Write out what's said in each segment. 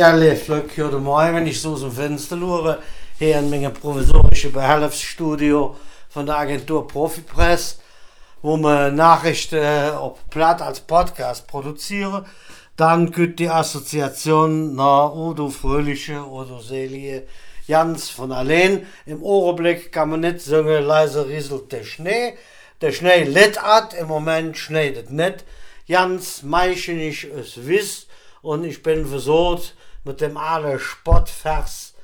Ja, lief leuk, goedemorgen. Wenn ich so aus dem Fenster schaue, hier in meinem provisorischen Behelfsstudio von der Agentur Profipress, wo wir Nachrichten äh, auf Platt als Podcast produzieren, dann geht die Assoziation nach Odo Fröhliche, Odo Selie, ganz von allein. Im Ohrenblick kann man nicht sagen, leise rieselt der Schnee. Der Schnee litt at, im Moment schneit es nicht. Ganz meischenisch es wisst und ich bin versucht, mit dem alle Sportvers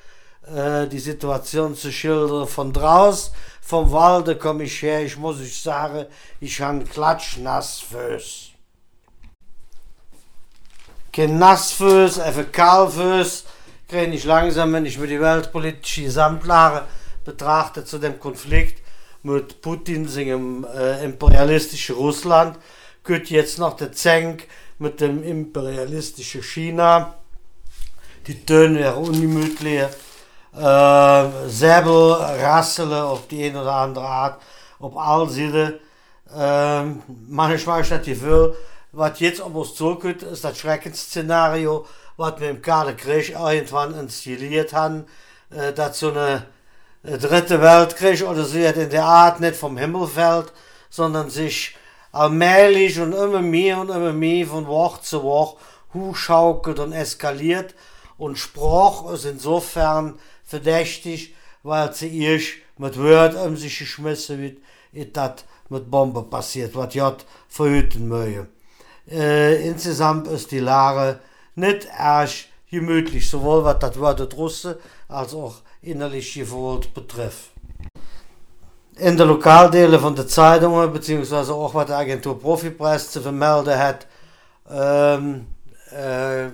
äh, die Situation zu schildern. Von draußen, vom Walde komme ich her, ich muss ich sagen, ich habe klatschnass Füß. Kein Nassfüß, einfach Kahlfüß, kriege ich langsam, wenn ich mir die weltpolitische Gesamtlage betrachte zu dem Konflikt mit Putin, seinem äh, imperialistischen Russland, geht jetzt noch der Zenk mit dem imperialistischen China. Die Töne wären ungemütlich. Äh, Säbel, Rassele auf die eine oder andere Art, auf all Seiten. Äh, manchmal ist das Gefühl, was jetzt auf uns zukommt, ist das Schreckensszenario, was wir im Kalten Krieg irgendwann installiert haben, äh, dass so eine dritte Weltkrieg oder so in der Art nicht vom Himmel fällt, sondern sich allmählich und immer mehr und immer mehr von Woche zu Woche hochschaukelt und eskaliert. Und Spruch ist insofern verdächtig, weil sie erst mit Wort um sich geschmissen wird, ist das mit Bombe passiert, was J verhüten möge. Äh, insgesamt ist die Lage nicht erst gemütlich, sowohl was das Wort Russe als auch innerlich gewollt betrifft in der Lokaldelen von der Zeitungen, beziehungsweise auch was die Agentur Profipress zu vermelden hat, ähm, äh,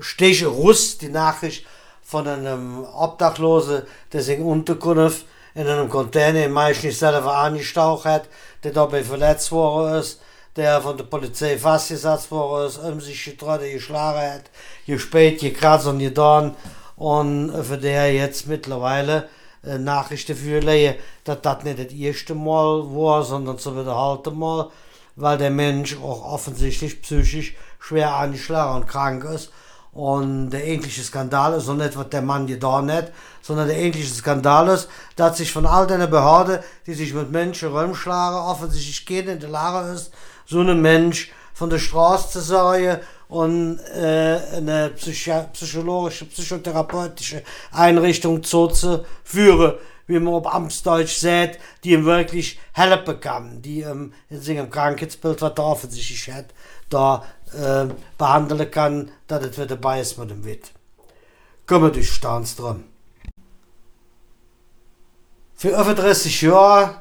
steht Russ die Nachricht von einem Obdachlosen, der sich Unterkunft in einem Container Mai nicht selber angestaucht hat, der dabei verletzt worden ist, der von der Polizei festgesetzt worden ist, um sich getroffen, geschlagen hat, gespäht, gekratzt und getan und für der jetzt mittlerweile äh, Nachrichten für legen, dass das nicht das erste Mal war, sondern zum wiederholten Mal, weil der Mensch auch offensichtlich psychisch schwer angeschlagen und krank ist. Und der eigentliche Skandal ist noch nicht, was der Mann getan hat, sondern der eigentliche Skandal ist, dass sich von all den Behörden, die sich mit Menschen rumschlagen, offensichtlich keiner in der Lage ist, so einen Mensch von der Straße zu sagen und äh, eine psychologische, psychotherapeutische Einrichtung zu führen, wie man auf Amtsdeutsch sagt, die ihm wirklich helfen kann, die ihm in seinem Krankheitsbild, was er offensichtlich hat, da äh, behandeln kann, dass es wieder dabei ist mit dem Witt. Kommen durch Stanz dran. Für über 30 Jahre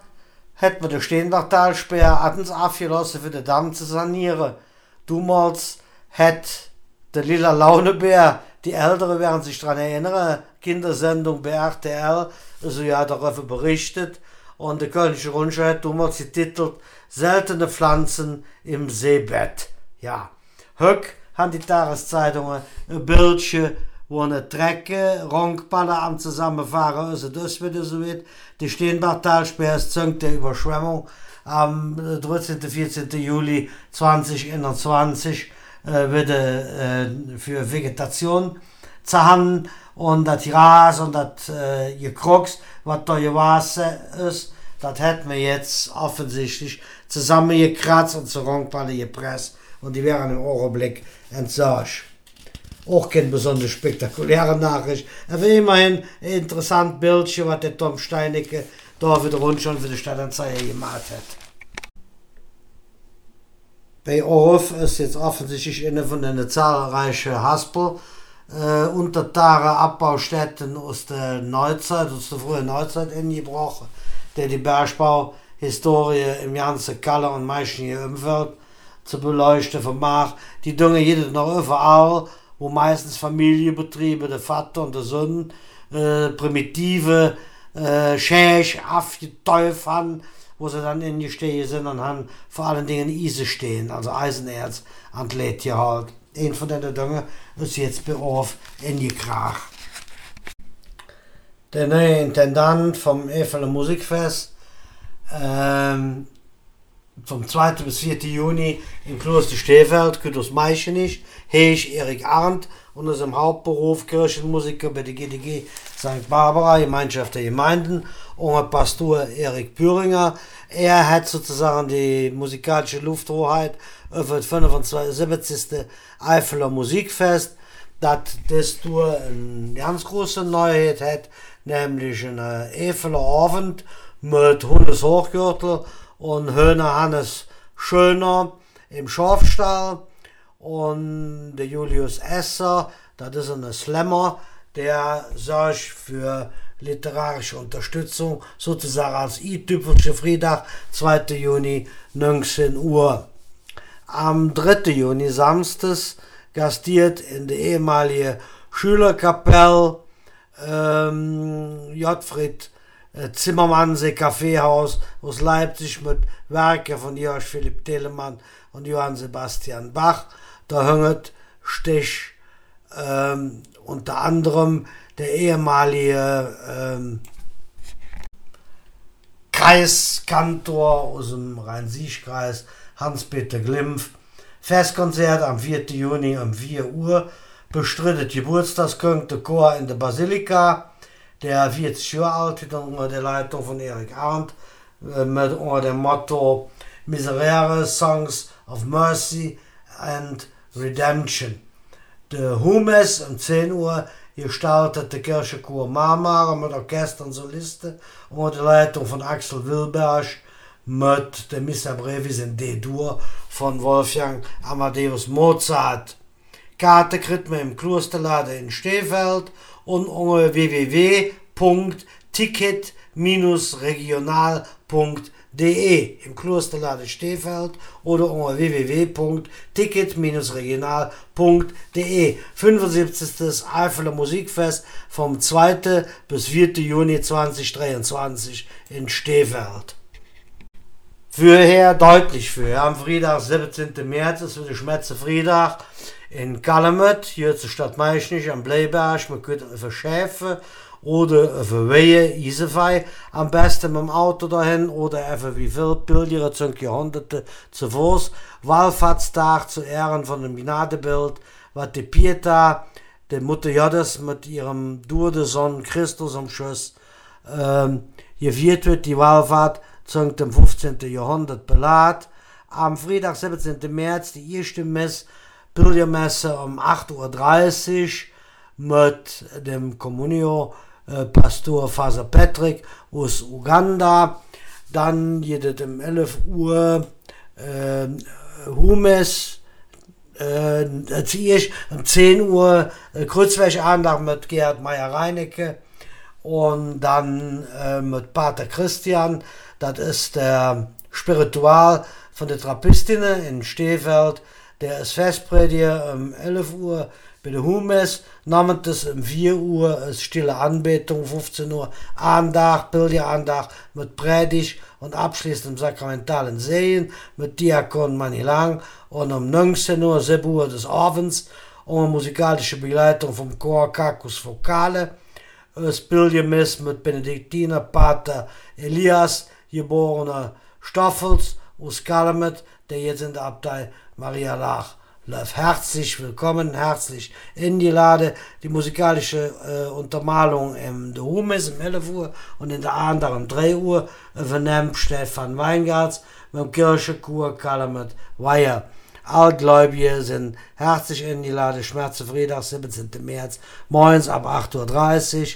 hat man den Steenbachtalsperr Attens abgelassen, für den Damm zu sanieren. Damals hat der lila Launebär, die Ältere werden sich daran erinnern, Kindersendung bei RTL, also ja darüber berichtet. Und der Kölnische Rundschau hat damals getitelt Seltene Pflanzen im Seebett. Ja, Höck haben die Tageszeitungen ein Bildchen, wo eine Drecke, Ronkballer am Zusammenfahren ist, das wieder so wird. Die Steenbachtalsperr ist züngt der Überschwemmung am 13. 14. Juli 2021 äh, wird äh, für Vegetation zahen und das Gras und das äh, Gekrux, was da gewachsen ist, das hat man jetzt offensichtlich zusammengekratzt und zur Rangpalle gepresst und die wären im Augenblick entsorgt. Auch keine besonders spektakuläre Nachricht, aber immerhin ein interessantes Bildchen, was der Tom Steinecke da wieder rund schon für die Stadtanzeiger gemalt hat. Bei Orf ist jetzt offensichtlich eine von den zahlreichen Haspel äh, untertare Abbaustätten aus der Neuzeit, aus der frühen Neuzeit ingebrochen, der die Bergbauhistorie im ganzen Kalle und Meichen Umfeld zu beleuchten vermag. Die Dinge jedes noch überall, wo meistens Familienbetriebe, der Vater und der Sohn, äh, primitive, äh, schäch, aufgeteuft haben, wo sie dann in die Stehe sind und haben vor allen Dingen Eisen stehen, also Eisenerz an hier halt. Ein von den Dingen ist jetzt bei Orf in die Krach. Der neue Intendant vom Efeler Musikfest ähm, vom 2. bis 4. Juni im Kloster Stehfeld, Kütters Meichenich, Heich Erik Arndt und ist im Hauptberuf Kirchenmusiker bei der GDG St. Barbara, Gemeinschaft der Gemeinden, und Pastor Erik Büringer. Er hat sozusagen die musikalische Lufthoheit über das 75. Eifeler Musikfest, das das durch eine ganz große Neuheit hat, nämlich einen Eifeler Abend mit Hundes Hochgürtel und Höhner Hannes Schöner im Schafstall und der Julius Esser, das ist ein Slammer, der sich für literarische Unterstützung sozusagen als i-typische Freitag, 2. Juni, 19 Uhr. Am 3. Juni, samstags, gastiert in der ehemaligen Schülerkapelle ähm, Jotfried äh, Zimmermannsee Kaffeehaus aus Leipzig mit Werken von Georg Philipp Telemann und Johann Sebastian Bach. Da hängt Stich ähm, unter anderem der ehemalige ähm, Kreiskantor aus dem Rhein-Sieg-Kreis, Hans-Peter Glimpf. Festkonzert am 4. Juni um 4 Uhr. Bestrittet Geburtstagskönigte Chor in der Basilika. Der 40 Jahre alt ist unter der Leitung von Erik Arndt äh, mit unter dem Motto Miserere Songs of Mercy and Redemption. Der Humes um 10 Uhr gestaltet der Kirchenchor Marmara mit Orchester und Solisten unter der Leitung von Axel Wilberg mit der Missa Brevis in D-Dur von Wolfgang Amadeus Mozart. Karte kriegt man im Klosterladen in Stehfeld und unter www.ticket-regional.de im Klosterladen Stehfeld oder unter www.ticket-regional.de 75. Eifeler Musikfest vom 2. bis 4. Juni 2023 in Stehfeld. Fürher deutlich für. Am Freitag, 17. März, ist wieder Schmetze Freitag in Kalamet, hier zur Stadt Meischnich am Bleiberg. Man könnte für Schäfe oder für Wehe, Isefei, am besten mit dem Auto dahin oder einfach wie viel Pilger zum Jahrhunderte zu Fuß. Wallfahrtstag zu Ehren von dem Gnadebild, was die Pieta, der Mutter Jodes mit ihrem Sohn Christus am Schuss, ähm, gewirrt wird, die Wallfahrt zum dem 15. Jahrhundert belad. Am Freitag, 17. März, die erste Mess, Pilgermesse um 8.30 Uhr mit dem Communio äh, Pastor Faser Patrick aus Uganda. Dann geht um 11 Uhr äh, Humes, äh, ziehe ich um 10 Uhr äh, Kurzwäscheandacht mit Gerhard Meyer-Reinecke und dann äh, mit Pater Christian das ist der Spiritual von der Trappistinnen in Stehfeld. Der ist Festprediger um 11 Uhr bei der Humes. Namentlich um 4 Uhr ist stille Anbetung, 15 Uhr Andacht, Pilgerandacht mit Predigt und abschließend im sakramentalen Sehen mit Diakon Manilang. Und um 19 Uhr, 7 Uhr des Abends, und musikalische Begleitung vom Chor Kakus Vokale. Das Pilgermess mit Benediktiner Pater Elias geborener Stoffels aus Kalamet, der jetzt in der Abtei Maria Lach läuft. Herzlich willkommen, herzlich in die Lade. Die musikalische äh, Untermalung im De Humes um 11 Uhr und in der anderen um 3 Uhr vernimmt Stefan Weingarts mit dem Kirchenchor Kalamet Weiher. Allgläubige sind herzlich in die Lade Schmerze Freitag, 17. März, morgens ab 8.30 Uhr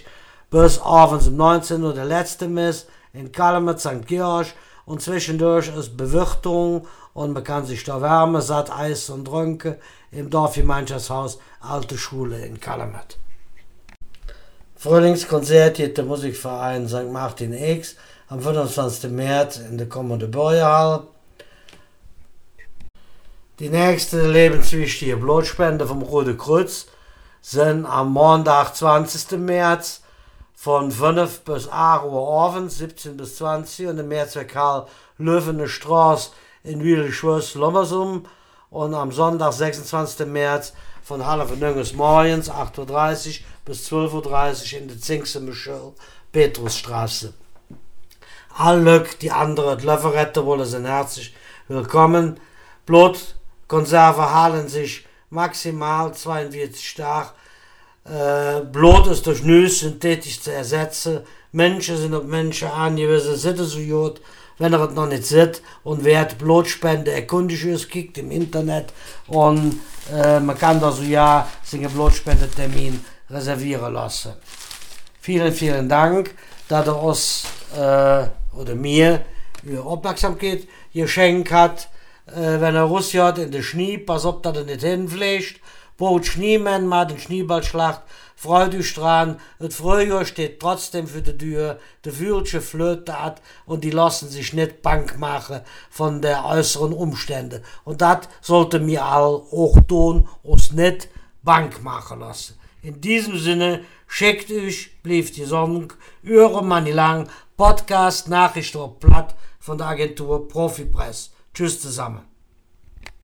bis abends um 19 Uhr der letzte Mess in Kalmet, St. Georg und zwischendurch ist Bewirtung und man kann sich da wärmen, satt Eis und Trönke im Dorfgemeinschaftshaus Alte Schule in Kalamet. Frühlingskonzert geht der Musikverein St. Martin X am 25. März in der Kommende Bäuerhall. Die nächste lebenswichtige Blutspende vom Rote Kreuz sind am Montag, 20. März von 5 bis 8 Uhr abends, 17 bis 20 und im Mehrzweck Karl Löwene Straße in Wieleschwöss, Lommersum und am Sonntag, 26. März von halb nirgends morgens, 8.30 Uhr bis 12.30 Uhr in der Zinkse Michel Petrusstraße. Alle die anderen Löfferette wollen sind herzlich willkommen. Blutkonserve halen sich maximal 42 Tage. Blut ist durch Nüsse synthetisch zu ersetzen. Menschen sind auf Menschen angewiesen, sind so gut, wenn er es noch nicht sieht. Und wer hat Blutspende erkundigt ist, kickt im Internet und äh, man kann da so ja seinen Blutspendetermin reservieren lassen. Vielen, vielen Dank, dass er uns äh, oder mir Ihre Aufmerksamkeit geschenkt hat. Wenn er Russland in den Schnee, pass auf, dass er nicht hinfliegt. Baut Schneemann mal den Schneeballschlacht. Freut euch dran. Das Frühjahr steht trotzdem für die Tür. Die Würsche Flöte hat und die lassen sich nicht bank machen von der äußeren Umstände. Und das sollte mir all auch tun, uns nicht bank machen lassen. In diesem Sinne, schickt euch, blieb die Sonne, eure Manilang, Podcast, Nachricht auf Platt von der Agentur Profipress. Tschüss zusammen.